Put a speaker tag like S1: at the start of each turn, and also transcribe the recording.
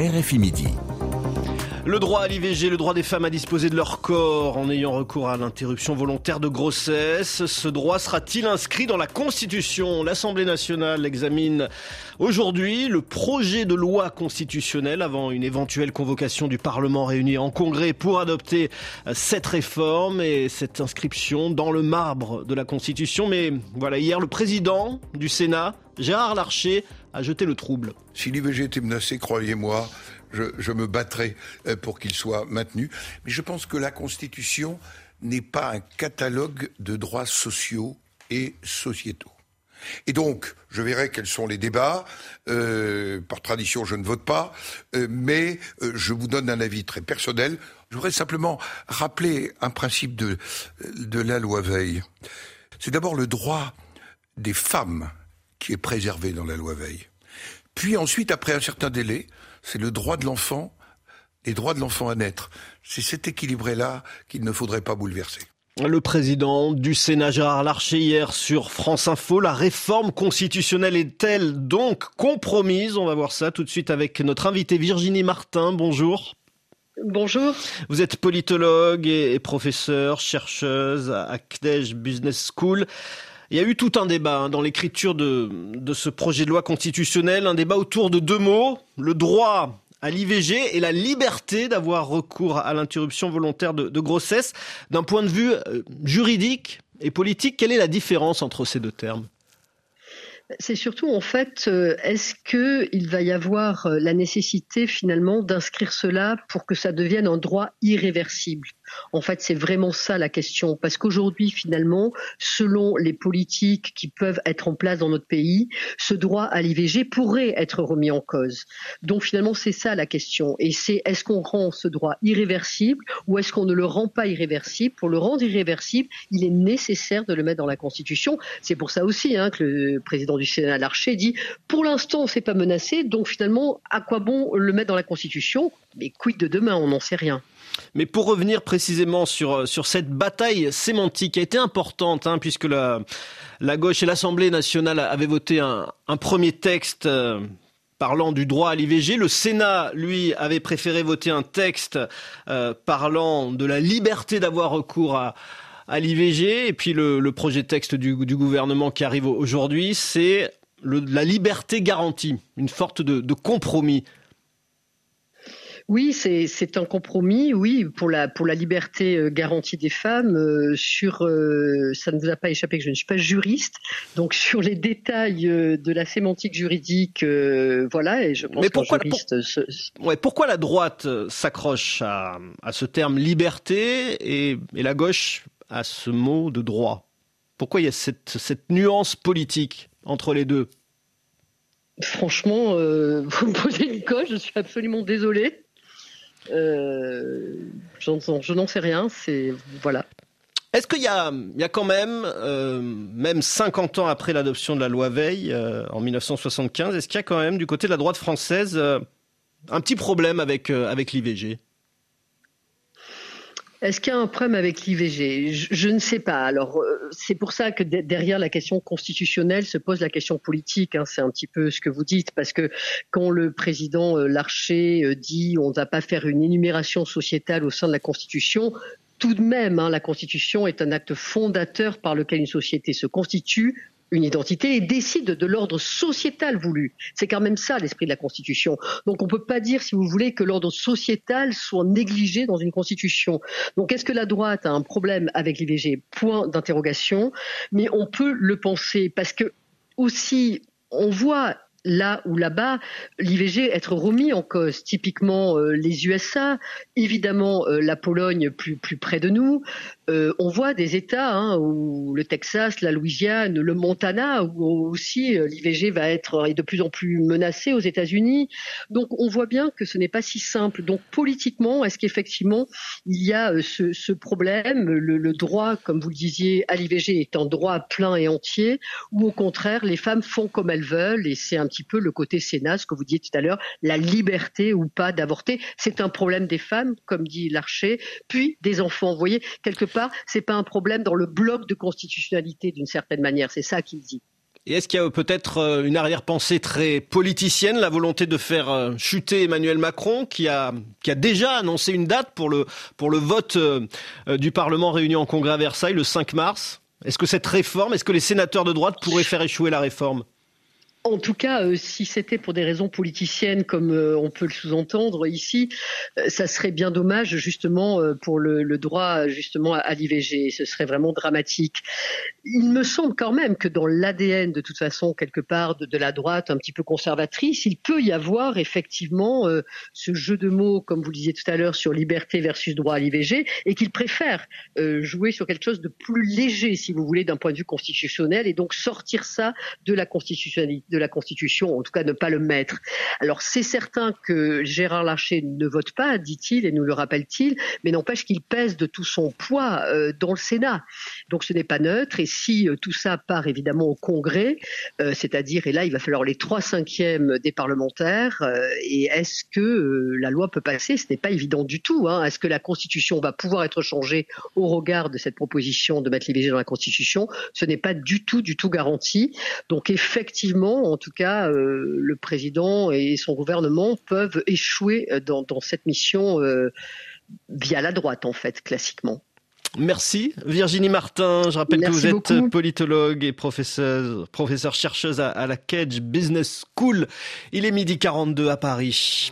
S1: RFI Midi.
S2: Le droit à l'IVG, le droit des femmes à disposer de leur corps en ayant recours à l'interruption volontaire de grossesse. Ce droit sera-t-il inscrit dans la Constitution? L'Assemblée nationale examine aujourd'hui le projet de loi constitutionnelle avant une éventuelle convocation du Parlement réuni en congrès pour adopter cette réforme et cette inscription dans le marbre de la Constitution. Mais voilà, hier, le président du Sénat, Gérard Larcher, a jeté le trouble.
S3: Si l'IVG était menacé, croyez-moi, je, me battrai euh, pour qu'il soit maintenu. Mais je pense que la Constitution n'est pas un catalogue de droits sociaux et sociétaux. Et donc, je verrai quels sont les débats. Euh, par tradition, je ne vote pas, euh, mais je vous donne un avis très personnel. Je voudrais simplement rappeler un principe de, de la loi Veil. C'est d'abord le droit des femmes qui est préservé dans la loi Veil. Puis ensuite, après un certain délai, c'est le droit de l'enfant, les droits de l'enfant à naître. C'est cet équilibre-là qu'il ne faudrait pas bouleverser.
S2: Le président du Sénat Gérard Larcher hier sur France Info, la réforme constitutionnelle est-elle donc compromise? On va voir ça tout de suite avec notre invitée Virginie Martin. Bonjour.
S4: Bonjour.
S2: Vous êtes politologue et professeure, chercheuse à CNEJ Business School. Il y a eu tout un débat hein, dans l'écriture de, ce projet de loi constitutionnel, un débat autour de deux mots, le droit à l'IVG et la liberté d'avoir recours à l'interruption volontaire de, de grossesse. D'un point de vue euh, juridique et politique, quelle est la différence entre ces deux termes?
S4: C'est surtout en fait, euh, est-ce que il va y avoir euh, la nécessité finalement d'inscrire cela pour que ça devienne un droit irréversible? En fait, c'est vraiment ça la question, parce qu'aujourd'hui finalement, selon les politiques qui peuvent être en place dans notre pays, ce droit à l'IVG pourrait être remis en cause. Donc finalement, c'est ça la question, et c'est est-ce qu'on rend ce droit irréversible ou est-ce qu'on ne le rend pas irréversible? Pour le rendre irréversible, il est nécessaire de le mettre dans la Constitution. C'est pour ça aussi hein, que le président du Sénat Larcher dit pour l'instant c'est pas menacé, donc finalement à quoi bon le mettre dans la Constitution? Mais quid de demain? On n'en sait rien.
S2: Mais pour revenir précisément sur, sur cette bataille sémantique qui a été importante, hein, puisque la, la gauche et l'Assemblée nationale avaient voté un, un premier texte euh, parlant du droit à l'IVG. Le Sénat, lui, avait préféré voter un texte euh, parlant de la liberté d'avoir recours à, à l'IVG. Et puis le, projet de texte du, gouvernement qui arrive aujourd'hui, c'est la liberté garantie, une sorte de, compromis.
S4: Oui, c'est un compromis, oui, pour la pour la liberté euh, garantie des femmes. Euh, sur, euh, ça ne vous a pas échappé que je ne suis pas juriste, donc sur les détails de la sémantique juridique, voilà, et je pense Mais
S2: pourquoi,
S4: juriste.
S2: ouais, pourquoi la droite s'accroche à, à ce terme liberté et, et la gauche à ce mot de droit Pourquoi il y a cette, cette nuance politique entre les deux?
S4: Franchement, euh, vous me posez une coche, je suis absolument désolée. Euh, je n'en sais rien, c'est voilà.
S2: Est-ce qu'il y a, il y a quand même, euh, même 50 ans après l'adoption de la loi Veil en 1975, est-ce qu'il y a quand même du côté de la droite française un petit problème avec, avec l'IVG
S4: est-ce qu'il y a un problème avec l'IVG je, ne sais pas. Alors, euh, c'est pour ça que derrière la question constitutionnelle se pose la question politique. Hein. C'est un petit peu ce que vous dites, parce que quand le président euh, Larcher euh, dit on ne va pas faire une énumération sociétale au sein de la Constitution, tout de même, hein, la Constitution est un acte fondateur par lequel une société se constitue une identité et décide de l'ordre sociétal voulu. C'est quand même ça l'esprit de la Constitution. Donc on ne peut pas dire, si vous voulez, que l'ordre sociétal soit négligé dans une Constitution. Donc est-ce que la droite a un problème avec l'IVG Point d'interrogation. Mais on peut le penser parce que aussi on voit là ou là-bas, l'IVG être remis en cause. Typiquement euh, les USA, évidemment euh, la Pologne plus plus près de nous. Euh, on voit des États hein, où le Texas, la Louisiane, le Montana, où aussi l'IVG va être de plus en plus menacé aux États-Unis. Donc on voit bien que ce n'est pas si simple. Donc politiquement, est-ce qu'effectivement il y a ce, ce problème, le, le, droit, comme vous le disiez, à l'IVG est un droit plein et entier, ou au contraire les femmes font comme elles veulent et c'est un petit peu le côté Sénat, ce que vous disiez tout à l'heure, la liberté ou pas d'avorter. C'est un problème des femmes, comme dit Larcher, puis des enfants. Vous voyez, quelque part, c'est pas un problème dans le bloc de constitutionnalité d'une certaine manière. C'est ça qu'il dit.
S2: Et est-ce qu'il y a peut-être euh, une arrière-pensée très politicienne, la volonté de faire euh, chuter Emmanuel Macron, qui a, qui a déjà annoncé une date pour le, pour le vote euh, du Parlement réuni en congrès à Versailles le 5 mars? Est-ce que cette réforme, est-ce que les sénateurs de droite pourraient faire échouer la réforme?
S4: En tout cas, euh, si c'était pour des raisons politiciennes, comme euh, on peut le sous-entendre ici, euh, ça serait bien dommage justement pour le, droit justement à, l'IVG. Ce serait vraiment dramatique. Il me semble quand même que dans l'ADN, de toute façon, quelque part de, la droite un petit peu conservatrice, il peut y avoir effectivement ce jeu de mots, comme vous le disiez tout à l'heure, sur liberté versus droit à l'IVG, et qu'il préfère jouer sur quelque chose de plus léger, si vous voulez, d'un point de vue constitutionnel, et donc sortir ça de la constitutionnalité de la Constitution, en tout cas ne pas le mettre. Alors c'est certain que Gérard Larcher ne vote pas, dit-il, et nous le rappelle-t-il, mais n'empêche qu'il pèse de tout son poids euh, dans le Sénat. Donc ce n'est pas neutre, et si euh, tout ça part évidemment au Congrès, euh, c'est-à-dire, et là il va falloir les trois cinquièmes des parlementaires, et est-ce que la loi peut passer? Ce n'est pas évident du tout. Hein. Est-ce que la Constitution va pouvoir être changée au regard de cette proposition de mettre l'IVG dans la Constitution? Ce n'est pas du tout, du tout garanti. Donc effectivement, en tout cas, euh, le président et son gouvernement peuvent échouer euh, dans, cette mission euh, via la droite, en fait, classiquement.
S2: Merci Virginie Martin. Je rappelle que vous êtes politologue et professeur, professeur chercheuse à, à la Cage Business School. Il est midi 42 à Paris.